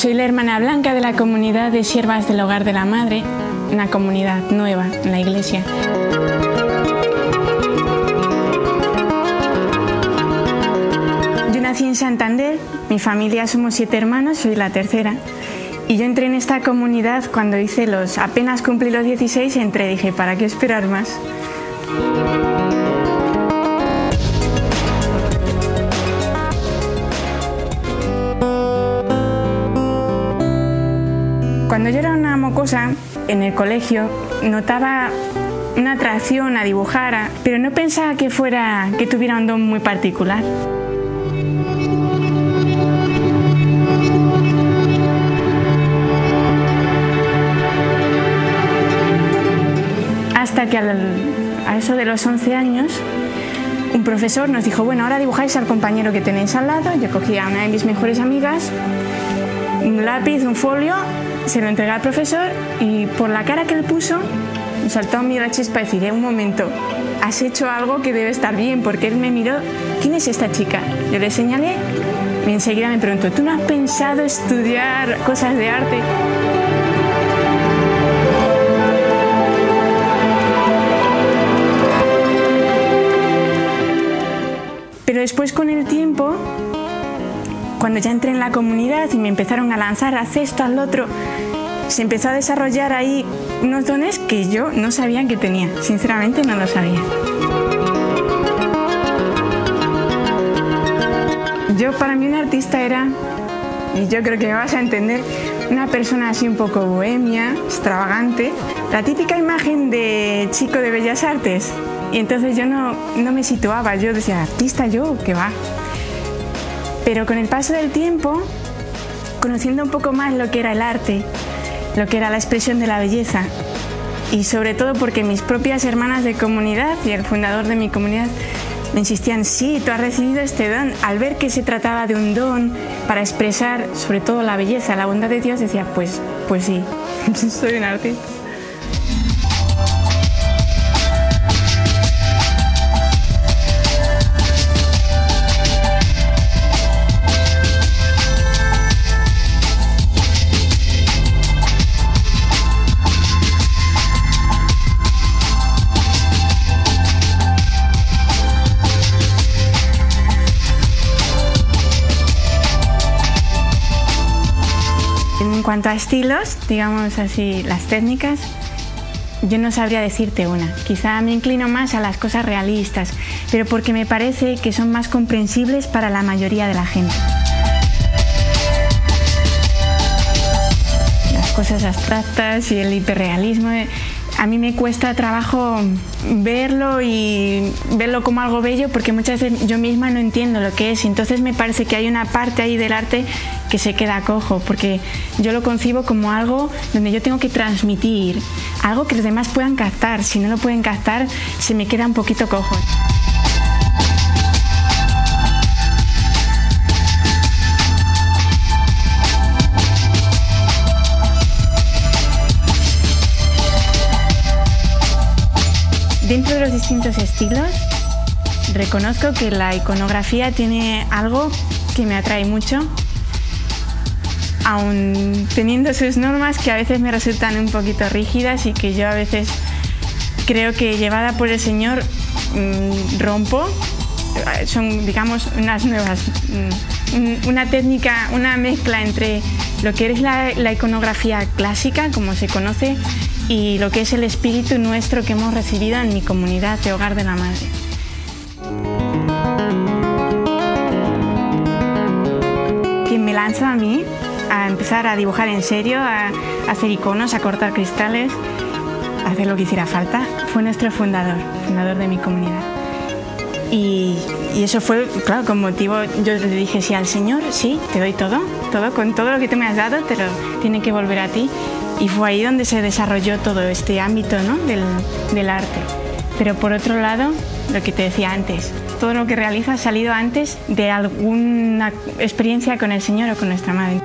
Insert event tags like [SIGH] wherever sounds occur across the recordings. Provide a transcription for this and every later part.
Soy la hermana Blanca de la comunidad de siervas del Hogar de la Madre, una comunidad nueva en la iglesia. Yo nací en Santander, mi familia somos siete hermanos, soy la tercera. Y yo entré en esta comunidad cuando hice los, apenas cumplí los 16, entré, dije, ¿para qué esperar más? Cuando yo era una mocosa en el colegio, notaba una atracción a dibujar, pero no pensaba que fuera que tuviera un don muy particular. Hasta que a eso de los 11 años, un profesor nos dijo, bueno, ahora dibujáis al compañero que tenéis al lado. Yo cogía a una de mis mejores amigas, un lápiz, un folio se lo entregué al profesor y por la cara que él puso saltó a mí la chispa y decir, un momento, has hecho algo que debe estar bien, porque él me miró, ¿quién es esta chica? Yo le señalé y enseguida me preguntó, ¿tú no has pensado estudiar cosas de arte? Pero después con el tiempo cuando ya entré en la comunidad y me empezaron a lanzar, a esto, al otro, se empezó a desarrollar ahí unos dones que yo no sabía que tenía. Sinceramente no lo sabía. Yo para mí un artista era, y yo creo que me vas a entender, una persona así un poco bohemia, extravagante, la típica imagen de chico de bellas artes. Y entonces yo no, no me situaba, yo decía, artista yo, ¿qué va? Pero con el paso del tiempo, conociendo un poco más lo que era el arte, lo que era la expresión de la belleza, y sobre todo porque mis propias hermanas de comunidad y el fundador de mi comunidad me insistían, sí, tú has recibido este don. Al ver que se trataba de un don para expresar sobre todo la belleza, la bondad de Dios, decía, pues, pues sí, [LAUGHS] soy un artista. Cuanto a estilos, digamos así, las técnicas, yo no sabría decirte una. Quizá me inclino más a las cosas realistas, pero porque me parece que son más comprensibles para la mayoría de la gente. Las cosas abstractas y el hiperrealismo a mí me cuesta trabajo verlo y verlo como algo bello porque muchas veces yo misma no entiendo lo que es. Entonces me parece que hay una parte ahí del arte que se queda cojo porque yo lo concibo como algo donde yo tengo que transmitir, algo que los demás puedan captar. Si no lo pueden captar, se me queda un poquito cojo. Dentro de los distintos estilos, reconozco que la iconografía tiene algo que me atrae mucho, aun teniendo sus normas que a veces me resultan un poquito rígidas y que yo a veces creo que llevada por el Señor mm, rompo. Son, digamos, unas nuevas, mm, una técnica, una mezcla entre lo que es la, la iconografía clásica, como se conoce, y lo que es el espíritu nuestro que hemos recibido en mi comunidad de Hogar de la Madre. Quien me lanza a mí a empezar a dibujar en serio, a hacer iconos, a cortar cristales, a hacer lo que hiciera falta, fue nuestro fundador, fundador de mi comunidad. Y, eso fue, claro, con motivo, yo le dije sí al Señor, sí, te doy todo, todo, con todo lo que tú me has dado, te lo tiene que volver a ti. Y fue ahí donde se desarrolló todo este ámbito del, arte. Pero por otro lado, lo que te decía antes, todo lo que realiza ha salido antes de alguna experiencia con el Señor o con nuestra Madre.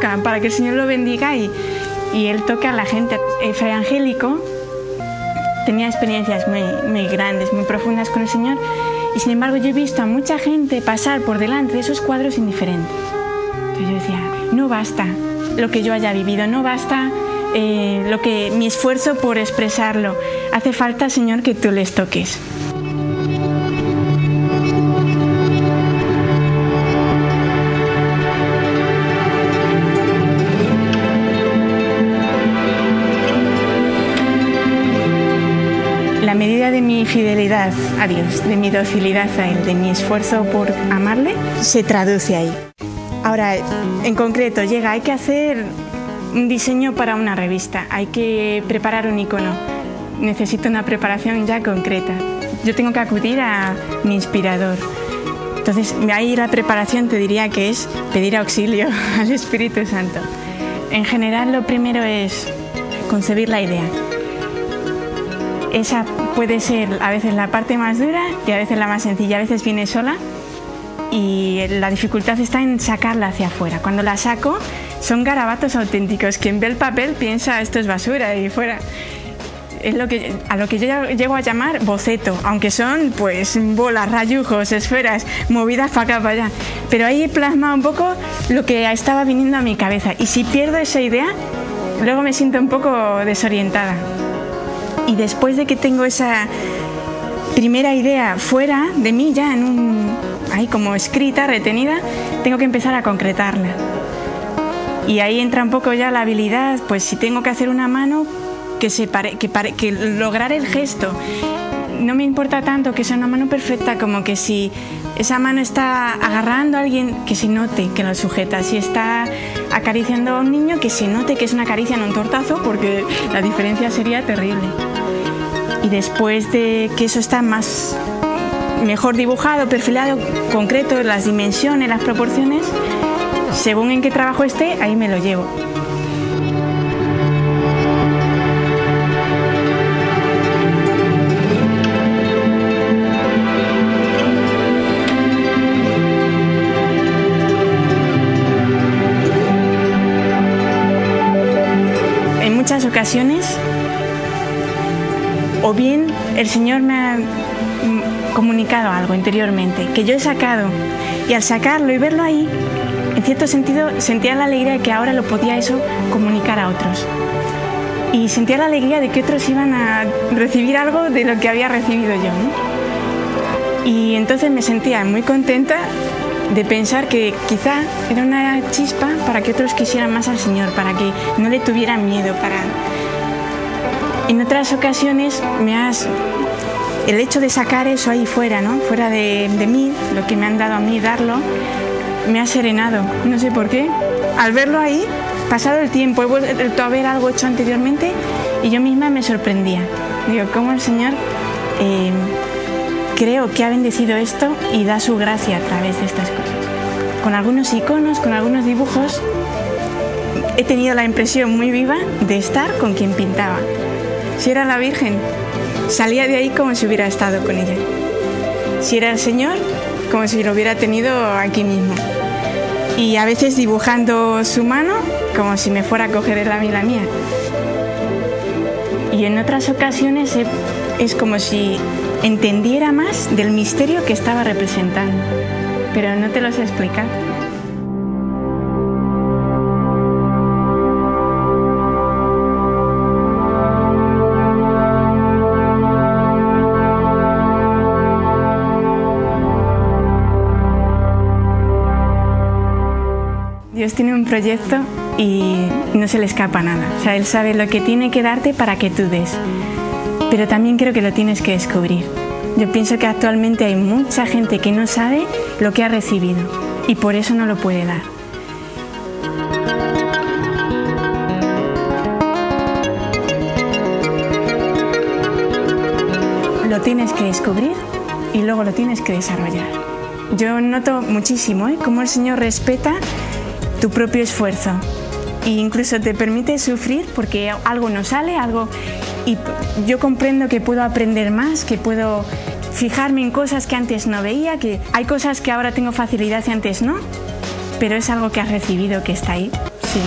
Para que el Señor lo bendiga y, Él toque a la gente. El Fray Angélico tenía experiencias muy, muy grandes, muy profundas con el Señor y sin embargo yo he visto a mucha gente pasar por delante de esos cuadros indiferentes. Entonces yo decía, no basta lo que yo haya vivido, no basta eh, lo que mi esfuerzo por expresarlo. Hace falta, Señor, que tú les toques. Fidelidad a Dios, de mi docilidad a Él, de mi esfuerzo por amarle, se traduce ahí. Ahora, en concreto, llega, hay que hacer un diseño para una revista, hay que preparar un icono, necesito una preparación ya concreta. Yo tengo que acudir a mi inspirador. Entonces, ahí la preparación te diría que es pedir auxilio [LAUGHS] al Espíritu Santo. En general, lo primero es concebir la idea. Esa puede ser a veces la parte más dura y a veces la más sencilla. A veces viene sola y la dificultad está en sacarla hacia afuera. Cuando la saco, son garabatos auténticos. Quien ve el papel piensa esto es basura y fuera. Es lo que, a lo que yo llego a llamar boceto, aunque son pues bolas, rayujos, esferas, movidas para acá, para allá. Pero ahí plasma un poco lo que estaba viniendo a mi cabeza. Y si pierdo esa idea, luego me siento un poco desorientada. Y después de que tengo esa primera idea fuera de mí, ya en un, ahí como escrita, retenida, tengo que empezar a concretarla. Y ahí entra un poco ya la habilidad, pues si tengo que hacer una mano, que, se que, que lograr el gesto. No me importa tanto que sea una mano perfecta como que si esa mano está agarrando a alguien, que se note que lo sujeta. Si está acariciando a un niño, que se note que es una caricia, no un tortazo, porque la diferencia sería terrible. Y después de que eso está más mejor dibujado, perfilado, concreto, las dimensiones, las proporciones, según en qué trabajo esté, ahí me lo llevo. En muchas ocasiones, o bien el Señor me ha comunicado algo interiormente que yo he sacado y al sacarlo y verlo ahí en cierto sentido sentía la alegría de que ahora lo podía eso comunicar a otros. Y sentía la alegría de que otros iban a recibir algo de lo que había recibido yo. Y entonces me sentía muy contenta de pensar que quizá era una chispa para que otros quisieran más al Señor, para que no le tuvieran miedo, para... En otras ocasiones me has... El hecho de sacar eso ahí fuera, ¿no? Fuera de, mí, lo que me han dado a mí darlo, me ha serenado, no sé por qué. Al verlo ahí, pasado el tiempo, he vuelto a ver algo hecho anteriormente y yo misma me sorprendía. Digo, ¿cómo el Señor eh, creo que ha bendecido esto y da su gracia a través de estas cosas? Con algunos iconos, con algunos dibujos, he tenido la impresión muy viva de estar con quien pintaba. Si era la Virgen, salía de ahí como si hubiera estado con ella. Si era el Señor, como si lo hubiera tenido aquí mismo y a veces dibujando su mano como si me fuera a coger la mí la mía. Y en otras ocasiones es como si entendiera más del misterio que estaba representando, pero no te lo sé explicar. Dios tiene un proyecto y no se le escapa nada. O sea, Él sabe lo que tiene que darte para que tú des. Pero también creo que lo tienes que descubrir. Yo pienso que actualmente hay mucha gente que no sabe lo que ha recibido y por eso no lo puede dar. Lo tienes que descubrir y luego lo tienes que desarrollar. Yo noto muchísimo ¿eh? cómo el Señor respeta tu propio esfuerzo e incluso te permite sufrir porque algo no sale, algo y yo comprendo que puedo aprender más, que puedo fijarme en cosas que antes no veía, que hay cosas que ahora tengo facilidad y antes no. pero es algo que has recibido, que está ahí. Sí,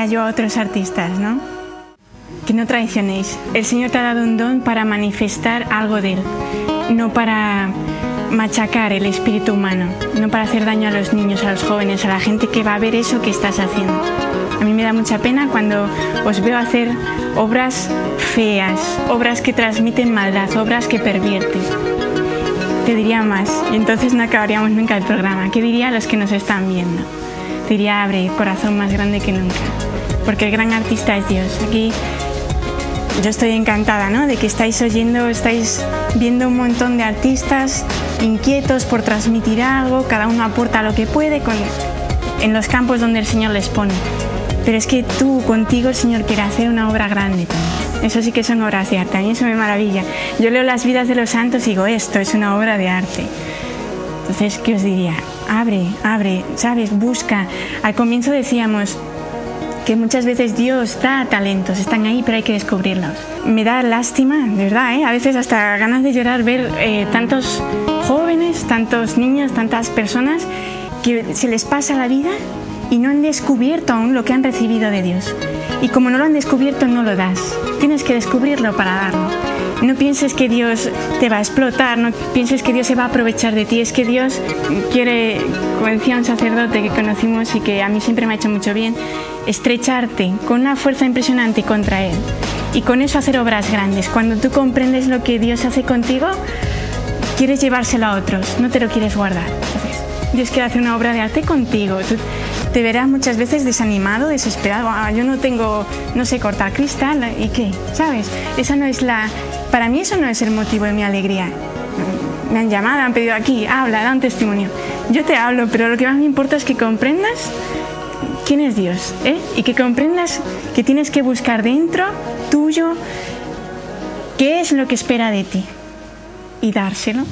diría yo a otros artistas, no? Que no traicionéis. El Señor te ha dado un don para manifestar algo de Él, no para machacar el espíritu humano, no para hacer daño a los niños, a los jóvenes, a la gente que va a ver eso que estás haciendo. A mí me da mucha pena cuando os veo hacer obras feas, obras que transmiten maldad, obras que pervierten. Te diría más, y entonces no acabaríamos nunca el programa. ¿Qué diría a los que nos están viendo? Diría, abre corazón más grande que nunca, porque el gran artista es Dios. Aquí yo estoy encantada ¿no? de que estáis oyendo, estáis viendo un montón de artistas inquietos por transmitir algo, cada uno aporta lo que puede con, en los campos donde el Señor les pone. Pero es que tú, contigo, el Señor quiere hacer una obra grande también. Eso sí que son obras de arte, a mí eso me maravilla. Yo leo las vidas de los santos y digo, esto es una obra de arte. Entonces, ¿qué os diría? Abre, abre, ¿sabes? Busca. Al comienzo decíamos, que muchas veces Dios da talentos, están ahí, pero hay que descubrirlos. Me da lástima, de verdad, ¿eh? a veces hasta ganas de llorar ver eh, tantos jóvenes, tantos niños, tantas personas que se les pasa la vida y no han descubierto aún lo que han recibido de Dios. Y como no lo han descubierto, no lo das. Tienes que descubrirlo para darlo. No pienses que Dios te va a explotar, no pienses que Dios se va a aprovechar de ti, es que Dios quiere, como decía un sacerdote que conocimos y que a mí siempre me ha hecho mucho bien, estrecharte con una fuerza impresionante contra Él y con eso hacer obras grandes. Cuando tú comprendes lo que Dios hace contigo, quieres llevárselo a otros, no te lo quieres guardar. Dios quiere hacer una obra de arte contigo. Te verás muchas veces desanimado, desesperado. Ah, yo no tengo, no sé cortar cristal. ¿Y qué? ¿Sabes? Esa no es la. Para mí, eso no es el motivo de mi alegría. Me han llamado, han pedido aquí, habla, da un testimonio. Yo te hablo, pero lo que más me importa es que comprendas quién es Dios, ¿eh? Y que comprendas que tienes que buscar dentro tuyo qué es lo que espera de ti y dárselo.